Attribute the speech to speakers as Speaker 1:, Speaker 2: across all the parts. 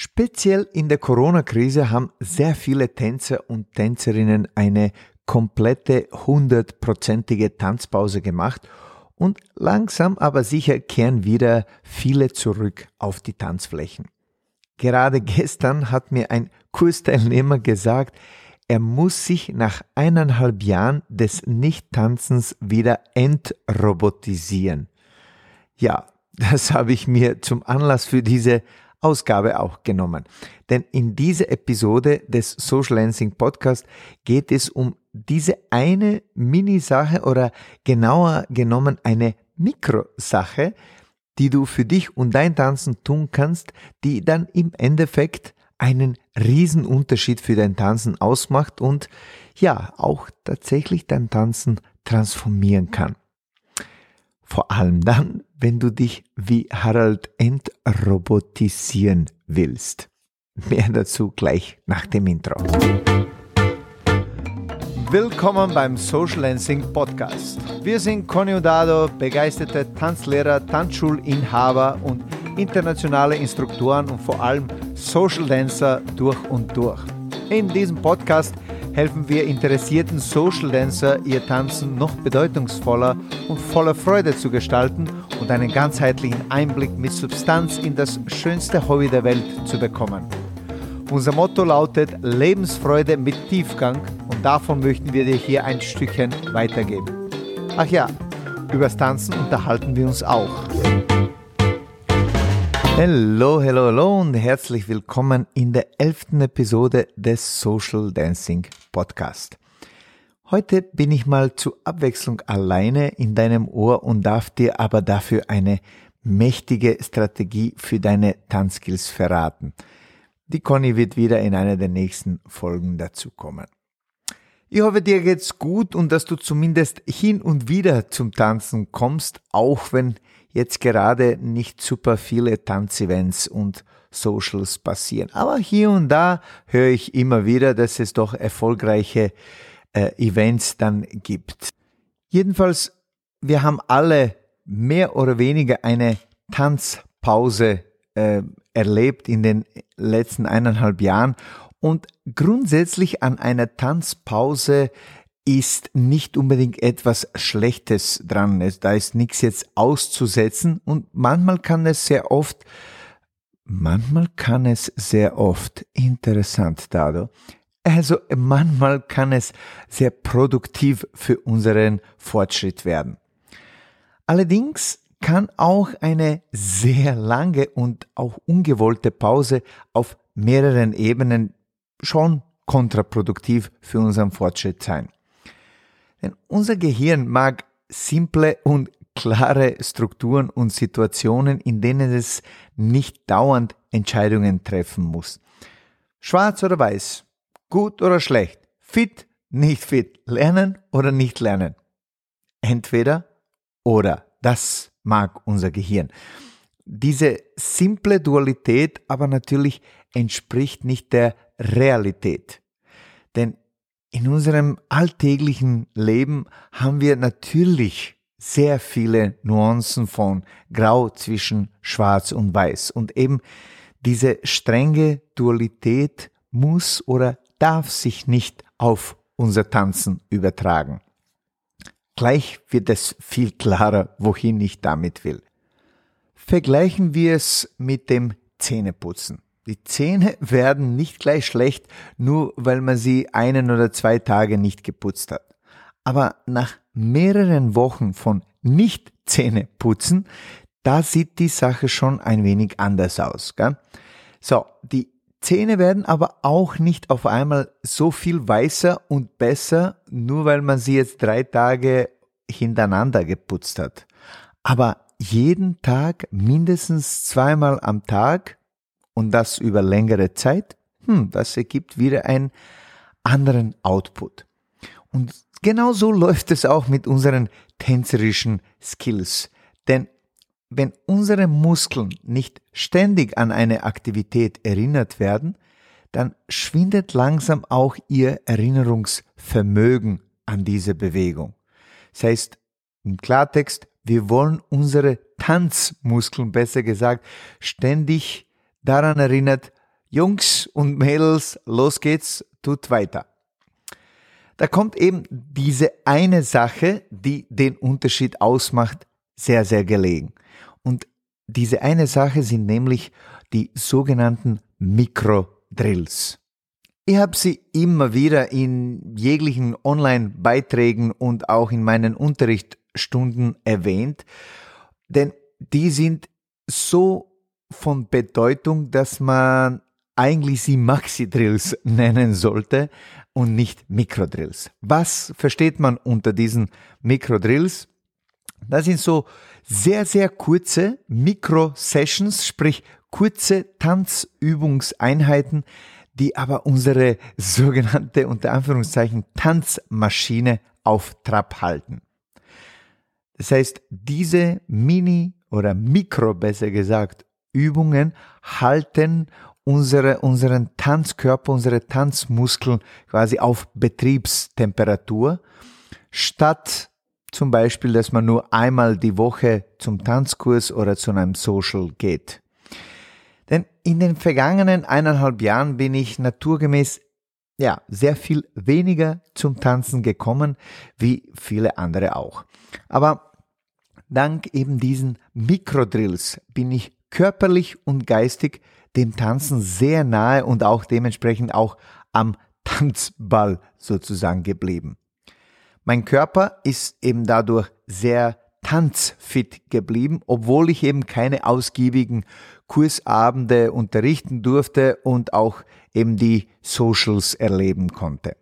Speaker 1: Speziell in der Corona-Krise haben sehr viele Tänzer und Tänzerinnen eine komplette hundertprozentige Tanzpause gemacht und langsam aber sicher kehren wieder viele zurück auf die Tanzflächen. Gerade gestern hat mir ein Kursteilnehmer gesagt, er muss sich nach eineinhalb Jahren des Nicht-Tanzens wieder entrobotisieren. Ja, das habe ich mir zum Anlass für diese Ausgabe auch genommen. Denn in dieser Episode des Social Lancing Podcast geht es um diese eine Mini-Sache oder genauer genommen eine Mikrosache, die du für dich und dein Tanzen tun kannst, die dann im Endeffekt einen Riesenunterschied für dein Tanzen ausmacht und ja, auch tatsächlich dein Tanzen transformieren kann. Vor allem dann, wenn du dich wie Harald entrobotisieren willst. Mehr dazu gleich nach dem Intro. Willkommen beim Social Dancing Podcast. Wir sind Conny und Dado, begeisterte Tanzlehrer, Tanzschulinhaber und internationale Instruktoren und vor allem Social Dancer durch und durch. In diesem Podcast helfen wir interessierten Social Dancer, ihr Tanzen noch bedeutungsvoller und voller Freude zu gestalten und einen ganzheitlichen Einblick mit Substanz in das schönste Hobby der Welt zu bekommen. Unser Motto lautet Lebensfreude mit Tiefgang und davon möchten wir dir hier ein Stückchen weitergeben. Ach ja, übers Tanzen unterhalten wir uns auch. Hallo, hallo, hallo und herzlich willkommen in der elften Episode des Social Dancing Podcast. Heute bin ich mal zur Abwechslung alleine in deinem Ohr und darf dir aber dafür eine mächtige Strategie für deine Tanzskills verraten. Die Conny wird wieder in einer der nächsten Folgen dazukommen. Ich hoffe, dir geht's gut und dass du zumindest hin und wieder zum Tanzen kommst, auch wenn jetzt gerade nicht super viele Tanzevents und Socials passieren. Aber hier und da höre ich immer wieder, dass es doch erfolgreiche äh, Events dann gibt. Jedenfalls, wir haben alle mehr oder weniger eine Tanzpause äh, erlebt in den letzten eineinhalb Jahren und grundsätzlich an einer Tanzpause ist nicht unbedingt etwas Schlechtes dran. Da ist nichts jetzt auszusetzen und manchmal kann es sehr oft, manchmal kann es sehr oft, interessant, Dado, also manchmal kann es sehr produktiv für unseren Fortschritt werden. Allerdings kann auch eine sehr lange und auch ungewollte Pause auf mehreren Ebenen schon kontraproduktiv für unseren Fortschritt sein. Denn unser Gehirn mag simple und klare Strukturen und Situationen, in denen es nicht dauernd Entscheidungen treffen muss. Schwarz oder weiß, gut oder schlecht, fit, nicht fit, lernen oder nicht lernen. Entweder oder, das mag unser Gehirn. Diese simple Dualität aber natürlich entspricht nicht der Realität. Denn in unserem alltäglichen Leben haben wir natürlich sehr viele Nuancen von Grau zwischen Schwarz und Weiß. Und eben diese strenge Dualität muss oder darf sich nicht auf unser Tanzen übertragen. Gleich wird es viel klarer, wohin ich damit will. Vergleichen wir es mit dem Zähneputzen. Die Zähne werden nicht gleich schlecht, nur weil man sie einen oder zwei Tage nicht geputzt hat. Aber nach mehreren Wochen von nicht Zähne putzen, da sieht die Sache schon ein wenig anders aus. Gell? So, die Zähne werden aber auch nicht auf einmal so viel weißer und besser, nur weil man sie jetzt drei Tage hintereinander geputzt hat. Aber jeden Tag mindestens zweimal am Tag und das über längere Zeit, hm, das ergibt wieder einen anderen Output. Und genau so läuft es auch mit unseren tänzerischen Skills. Denn wenn unsere Muskeln nicht ständig an eine Aktivität erinnert werden, dann schwindet langsam auch ihr Erinnerungsvermögen an diese Bewegung. Das heißt, im Klartext, wir wollen unsere Tanzmuskeln, besser gesagt, ständig daran erinnert, Jungs und Mädels, los geht's, tut weiter. Da kommt eben diese eine Sache, die den Unterschied ausmacht, sehr, sehr gelegen. Und diese eine Sache sind nämlich die sogenannten Mikrodrills. Ich habe sie immer wieder in jeglichen Online-Beiträgen und auch in meinen Unterrichtsstunden erwähnt, denn die sind so von Bedeutung, dass man eigentlich sie Maxi-Drills nennen sollte und nicht Mikrodrills. Was versteht man unter diesen Mikrodrills? Das sind so sehr, sehr kurze Mikro-Sessions, sprich kurze Tanzübungseinheiten, die aber unsere sogenannte unter Anführungszeichen Tanzmaschine auf Trab halten. Das heißt, diese Mini- oder Mikro, besser gesagt, Übungen halten unsere, unseren Tanzkörper, unsere Tanzmuskeln quasi auf Betriebstemperatur, statt zum Beispiel, dass man nur einmal die Woche zum Tanzkurs oder zu einem Social geht. Denn in den vergangenen eineinhalb Jahren bin ich naturgemäß ja, sehr viel weniger zum Tanzen gekommen, wie viele andere auch. Aber dank eben diesen Mikrodrills bin ich körperlich und geistig dem Tanzen sehr nahe und auch dementsprechend auch am Tanzball sozusagen geblieben. Mein Körper ist eben dadurch sehr tanzfit geblieben, obwohl ich eben keine ausgiebigen Kursabende unterrichten durfte und auch eben die Socials erleben konnte.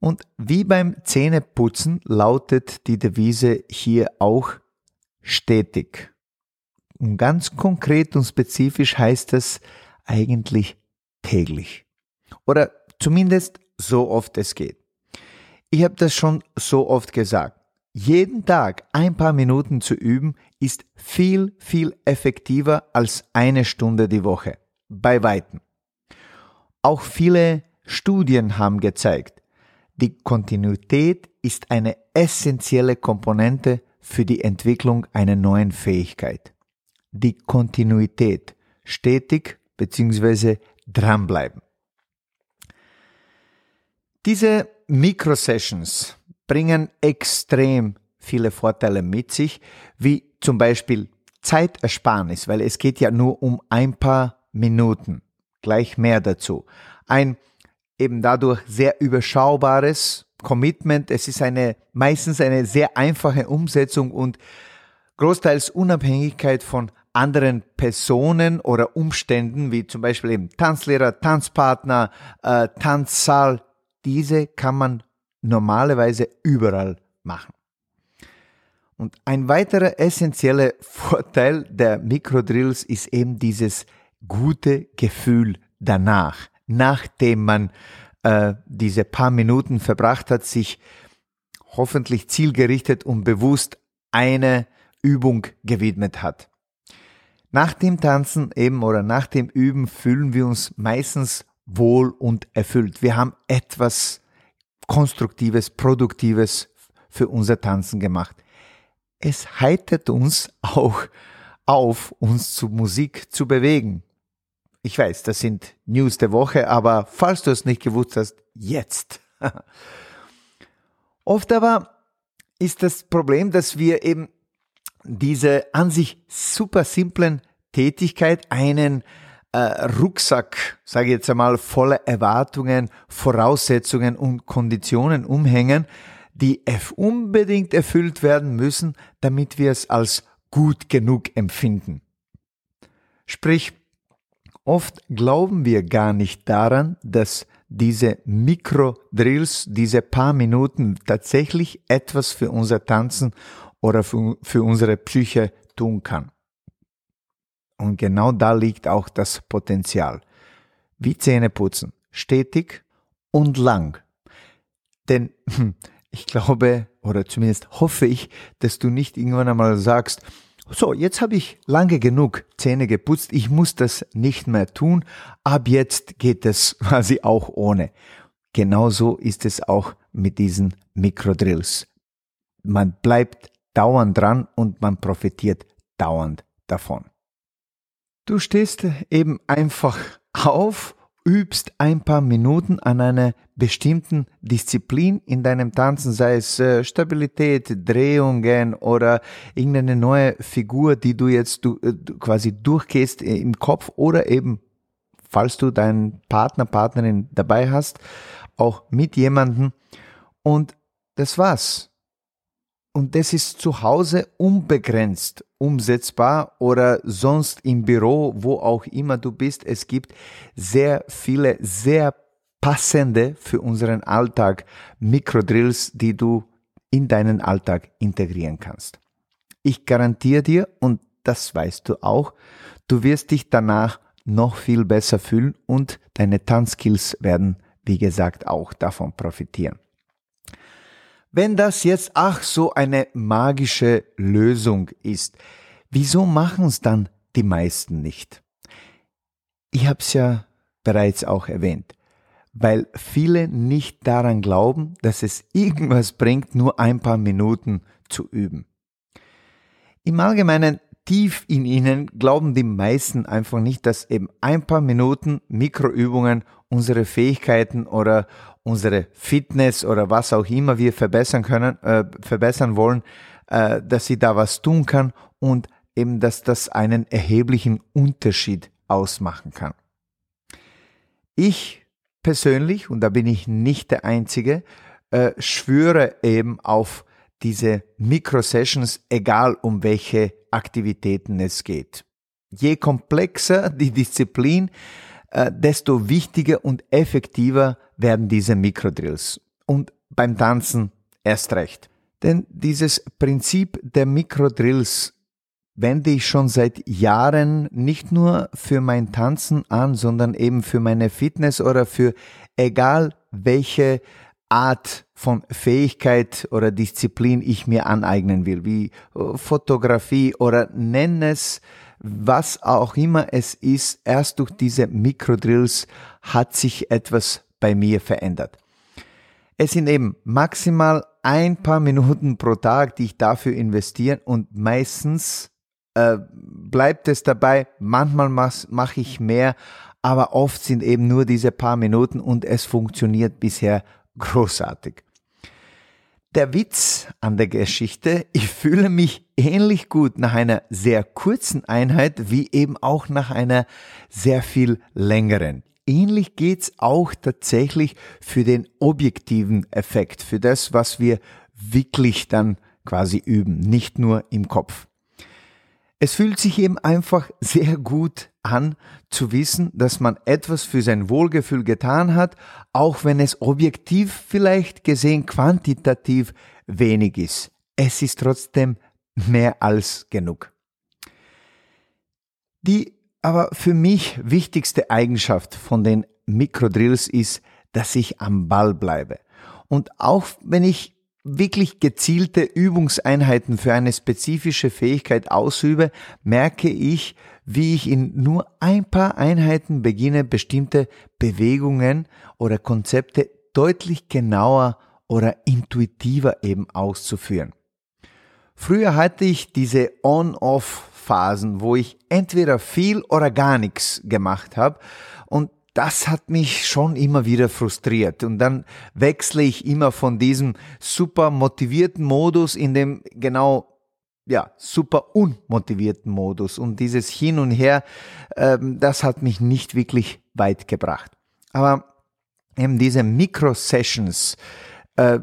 Speaker 1: Und wie beim Zähneputzen lautet die Devise hier auch stetig. Und ganz konkret und spezifisch heißt es eigentlich täglich. Oder zumindest so oft es geht. Ich habe das schon so oft gesagt. Jeden Tag ein paar Minuten zu üben ist viel, viel effektiver als eine Stunde die Woche. Bei weitem. Auch viele Studien haben gezeigt, die Kontinuität ist eine essentielle Komponente für die Entwicklung einer neuen Fähigkeit die Kontinuität, stetig bzw. dranbleiben. Diese Mikrosessions bringen extrem viele Vorteile mit sich, wie zum Beispiel Zeitersparnis, weil es geht ja nur um ein paar Minuten. Gleich mehr dazu. Ein eben dadurch sehr überschaubares Commitment. Es ist eine, meistens eine sehr einfache Umsetzung und großteils Unabhängigkeit von anderen Personen oder Umständen, wie zum Beispiel eben Tanzlehrer, Tanzpartner, äh, Tanzsaal, diese kann man normalerweise überall machen. Und ein weiterer essentieller Vorteil der Mikrodrills ist eben dieses gute Gefühl danach, nachdem man äh, diese paar Minuten verbracht hat, sich hoffentlich zielgerichtet und bewusst eine Übung gewidmet hat. Nach dem Tanzen eben oder nach dem Üben fühlen wir uns meistens wohl und erfüllt. Wir haben etwas Konstruktives, Produktives für unser Tanzen gemacht. Es heitert uns auch auf, uns zu Musik zu bewegen. Ich weiß, das sind News der Woche, aber falls du es nicht gewusst hast, jetzt. Oft aber ist das Problem, dass wir eben diese an sich super simplen Tätigkeit einen äh, Rucksack, sage ich jetzt einmal, voller Erwartungen, Voraussetzungen und Konditionen umhängen, die unbedingt erfüllt werden müssen, damit wir es als gut genug empfinden. Sprich, oft glauben wir gar nicht daran, dass diese Mikrodrills, diese paar Minuten tatsächlich etwas für unser Tanzen oder für, für unsere Psyche tun kann. Und genau da liegt auch das Potenzial. Wie Zähne putzen. Stetig und lang. Denn ich glaube, oder zumindest hoffe ich, dass du nicht irgendwann einmal sagst, so, jetzt habe ich lange genug Zähne geputzt, ich muss das nicht mehr tun, ab jetzt geht es quasi auch ohne. Genauso ist es auch mit diesen Mikrodrills. Man bleibt dauernd dran und man profitiert dauernd davon. Du stehst eben einfach auf, übst ein paar Minuten an einer bestimmten Disziplin in deinem Tanzen, sei es äh, Stabilität, Drehungen oder irgendeine neue Figur, die du jetzt äh, quasi durchgehst im Kopf oder eben, falls du deinen Partner, Partnerin dabei hast, auch mit jemandem. Und das war's. Und das ist zu Hause unbegrenzt umsetzbar oder sonst im Büro, wo auch immer du bist. Es gibt sehr viele, sehr passende für unseren Alltag Mikrodrills, die du in deinen Alltag integrieren kannst. Ich garantiere dir, und das weißt du auch, du wirst dich danach noch viel besser fühlen und deine Tanzskills werden, wie gesagt, auch davon profitieren. Wenn das jetzt ach so eine magische Lösung ist, wieso machen es dann die meisten nicht? Ich habe es ja bereits auch erwähnt, weil viele nicht daran glauben, dass es irgendwas bringt, nur ein paar Minuten zu üben. Im Allgemeinen tief in ihnen glauben die meisten einfach nicht, dass eben ein paar Minuten Mikroübungen unsere Fähigkeiten oder unsere Fitness oder was auch immer wir verbessern können, äh, verbessern wollen, äh, dass sie da was tun kann und eben, dass das einen erheblichen Unterschied ausmachen kann. Ich persönlich, und da bin ich nicht der Einzige, äh, schwöre eben auf diese Micro-Sessions, egal um welche Aktivitäten es geht. Je komplexer die Disziplin, äh, desto wichtiger und effektiver werden diese Mikrodrills. Und beim Tanzen erst recht. Denn dieses Prinzip der Mikrodrills wende ich schon seit Jahren nicht nur für mein Tanzen an, sondern eben für meine Fitness oder für egal welche Art von Fähigkeit oder Disziplin ich mir aneignen will, wie äh, Fotografie oder nenn es, was auch immer es ist, erst durch diese Mikrodrills hat sich etwas bei mir verändert. Es sind eben maximal ein paar Minuten pro Tag, die ich dafür investiere und meistens äh, bleibt es dabei, manchmal mache mach ich mehr, aber oft sind eben nur diese paar Minuten und es funktioniert bisher großartig. Der Witz an der Geschichte, ich fühle mich ähnlich gut nach einer sehr kurzen Einheit wie eben auch nach einer sehr viel längeren. Ähnlich geht's auch tatsächlich für den objektiven Effekt, für das, was wir wirklich dann quasi üben, nicht nur im Kopf. Es fühlt sich eben einfach sehr gut an zu wissen, dass man etwas für sein Wohlgefühl getan hat, auch wenn es objektiv vielleicht gesehen quantitativ wenig ist. Es ist trotzdem mehr als genug. Die aber für mich wichtigste Eigenschaft von den Mikrodrills ist, dass ich am Ball bleibe. Und auch wenn ich wirklich gezielte Übungseinheiten für eine spezifische Fähigkeit ausübe, merke ich, wie ich in nur ein paar Einheiten beginne, bestimmte Bewegungen oder Konzepte deutlich genauer oder intuitiver eben auszuführen. Früher hatte ich diese On-Off-Phasen, wo ich entweder viel oder gar nichts gemacht habe und das hat mich schon immer wieder frustriert. Und dann wechsle ich immer von diesem super motivierten Modus in dem genau ja, super unmotivierten Modus. Und dieses Hin und Her, ähm, das hat mich nicht wirklich weit gebracht. Aber eben diese Micro-Sessions, äh,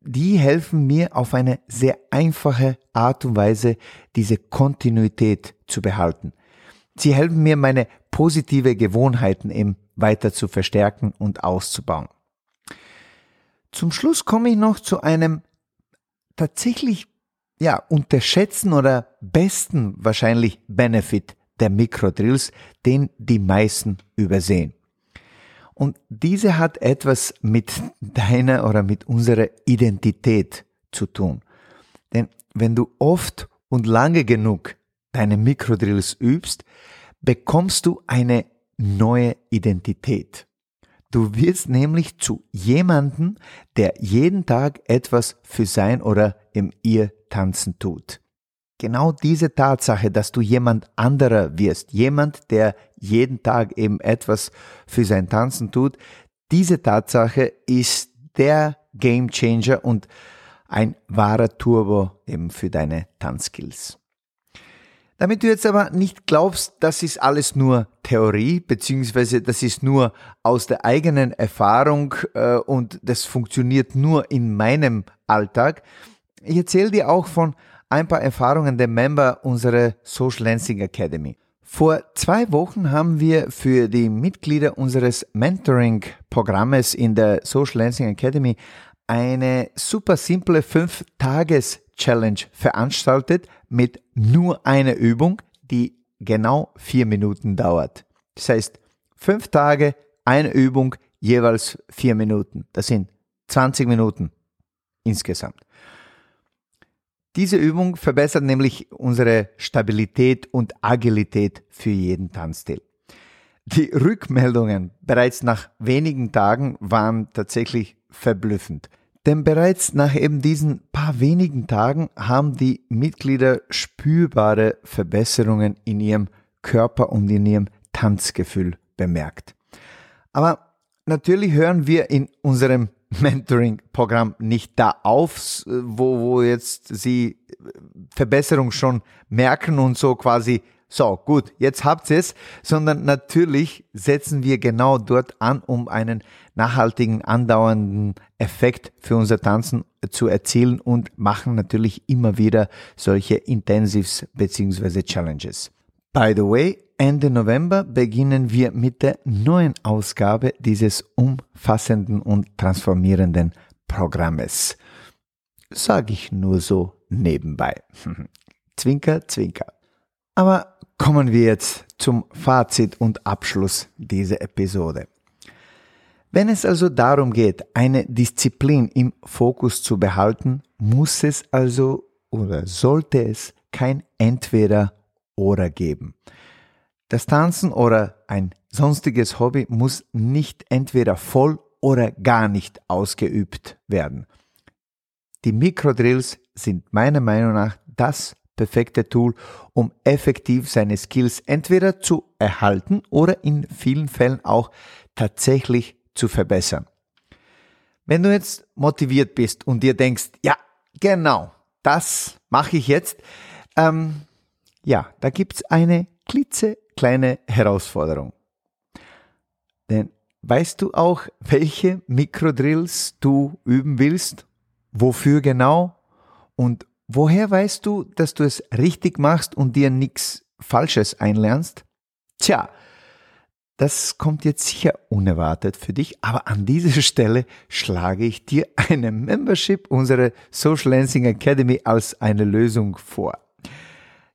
Speaker 1: die helfen mir auf eine sehr einfache Art und Weise, diese Kontinuität zu behalten. Sie helfen mir, meine positive Gewohnheiten eben weiter zu verstärken und auszubauen. Zum Schluss komme ich noch zu einem tatsächlich ja, unterschätzen oder besten wahrscheinlich Benefit der Mikrodrills, den die meisten übersehen. Und diese hat etwas mit deiner oder mit unserer Identität zu tun. Denn wenn du oft und lange genug deine Mikrodrills übst, bekommst du eine neue Identität. Du wirst nämlich zu jemandem, der jeden Tag etwas für sein oder im ihr Tanzen tut. genau diese Tatsache, dass du jemand anderer wirst, jemand, der jeden Tag eben etwas für sein Tanzen tut, diese Tatsache ist der Game Changer und ein wahrer Turbo eben für deine Tanzskills. Damit du jetzt aber nicht glaubst, das ist alles nur Theorie, beziehungsweise das ist nur aus der eigenen Erfahrung äh, und das funktioniert nur in meinem Alltag. Ich erzähle dir auch von ein paar Erfahrungen der Member unserer Social Lansing Academy. Vor zwei Wochen haben wir für die Mitglieder unseres Mentoring-Programmes in der Social Lansing Academy eine super simple 5-Tages-Challenge veranstaltet mit nur einer Übung, die genau vier Minuten dauert. Das heißt, fünf Tage, eine Übung, jeweils vier Minuten. Das sind 20 Minuten insgesamt. Diese Übung verbessert nämlich unsere Stabilität und Agilität für jeden Tanzstil. Die Rückmeldungen bereits nach wenigen Tagen waren tatsächlich verblüffend. Denn bereits nach eben diesen paar wenigen Tagen haben die Mitglieder spürbare Verbesserungen in ihrem Körper und in ihrem Tanzgefühl bemerkt. Aber natürlich hören wir in unserem Mentoring-Programm nicht da auf, wo, wo jetzt sie Verbesserung schon merken und so quasi so, gut, jetzt habt ihr es, sondern natürlich setzen wir genau dort an, um einen nachhaltigen, andauernden Effekt für unser Tanzen zu erzielen und machen natürlich immer wieder solche Intensives beziehungsweise Challenges. By the way, Ende November beginnen wir mit der neuen Ausgabe dieses umfassenden und transformierenden Programmes. Sag ich nur so nebenbei. zwinker, zwinker. Aber Kommen wir jetzt zum Fazit und Abschluss dieser Episode. Wenn es also darum geht, eine Disziplin im Fokus zu behalten, muss es also oder sollte es kein Entweder oder geben. Das Tanzen oder ein sonstiges Hobby muss nicht entweder voll oder gar nicht ausgeübt werden. Die Mikrodrills sind meiner Meinung nach das perfekte Tool, um effektiv seine Skills entweder zu erhalten oder in vielen Fällen auch tatsächlich zu verbessern. Wenn du jetzt motiviert bist und dir denkst, ja, genau, das mache ich jetzt, ähm, ja, da gibt's eine klitzekleine Herausforderung. Denn weißt du auch, welche Mikrodrills du üben willst? Wofür genau? Und Woher weißt du, dass du es richtig machst und dir nichts Falsches einlernst? Tja, das kommt jetzt sicher unerwartet für dich, aber an dieser Stelle schlage ich dir eine Membership unserer Social Lansing Academy als eine Lösung vor.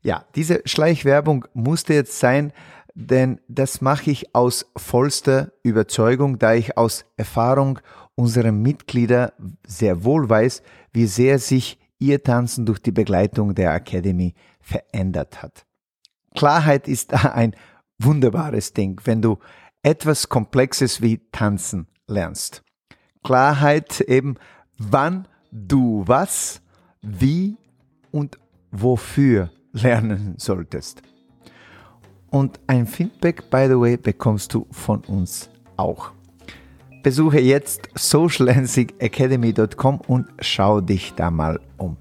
Speaker 1: Ja, diese Schleichwerbung musste jetzt sein, denn das mache ich aus vollster Überzeugung, da ich aus Erfahrung unserer Mitglieder sehr wohl weiß, wie sehr sich ihr Tanzen durch die Begleitung der Academy verändert hat. Klarheit ist ein wunderbares Ding, wenn du etwas Komplexes wie Tanzen lernst. Klarheit eben, wann du was, wie und wofür lernen solltest. Und ein Feedback, by the way, bekommst du von uns auch. Besuche jetzt socialansingacademy.com und schau dich da mal um.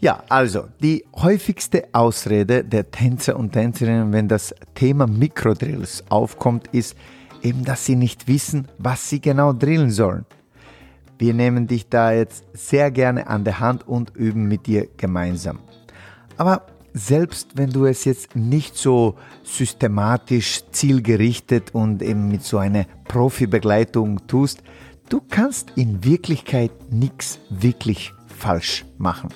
Speaker 1: Ja, also die häufigste Ausrede der Tänzer und Tänzerinnen, wenn das Thema Mikrodrills aufkommt, ist eben, dass sie nicht wissen, was sie genau drillen sollen. Wir nehmen dich da jetzt sehr gerne an der Hand und üben mit dir gemeinsam. Aber selbst wenn du es jetzt nicht so systematisch, zielgerichtet und eben mit so einer Profibegleitung tust, du kannst in Wirklichkeit nichts wirklich falsch machen.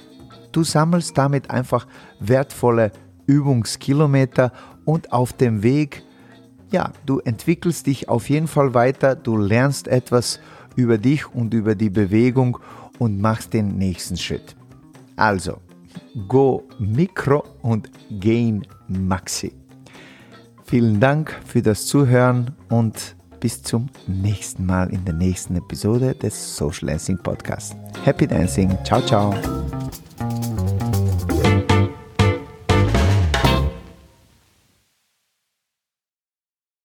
Speaker 1: Du sammelst damit einfach wertvolle Übungskilometer und auf dem Weg, ja, du entwickelst dich auf jeden Fall weiter, du lernst etwas über dich und über die Bewegung und machst den nächsten Schritt. Also, Go Micro und Gain Maxi. Vielen Dank für das Zuhören und bis zum nächsten Mal in der nächsten Episode des Social Dancing Podcasts. Happy Dancing. Ciao, ciao.